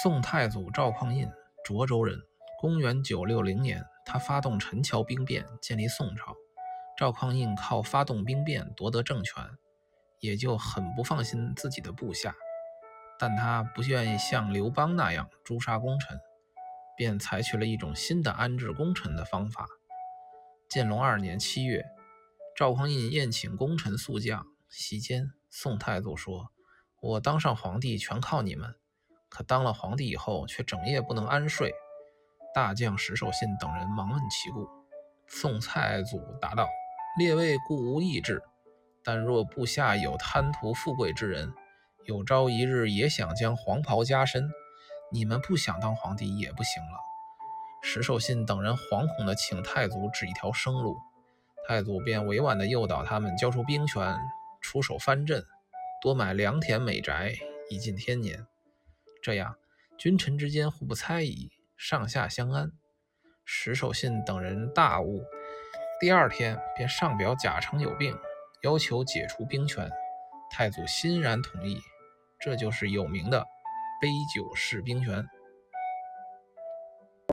宋太祖赵匡胤，涿州人。公元九六零年，他发动陈桥兵变，建立宋朝。赵匡胤靠发动兵变夺得政权，也就很不放心自己的部下。但他不愿意像刘邦那样诛杀功臣，便采取了一种新的安置功臣的方法。建隆二年七月，赵匡胤宴请功臣宿将，席间，宋太祖说：“我当上皇帝全靠你们。”可当了皇帝以后，却整夜不能安睡。大将石守信等人忙问其故，宋太祖答道：“列位固无异志，但若部下有贪图富贵之人，有朝一日也想将黄袍加身，你们不想当皇帝也不行了。”石守信等人惶恐地请太祖指一条生路，太祖便委婉地诱导他们交出兵权，出手藩镇，多买良田美宅，以尽天年。这样，君臣之间互不猜疑，上下相安。石守信等人大悟，第二天便上表贾成有病，要求解除兵权。太祖欣然同意，这就是有名的杯酒释兵权。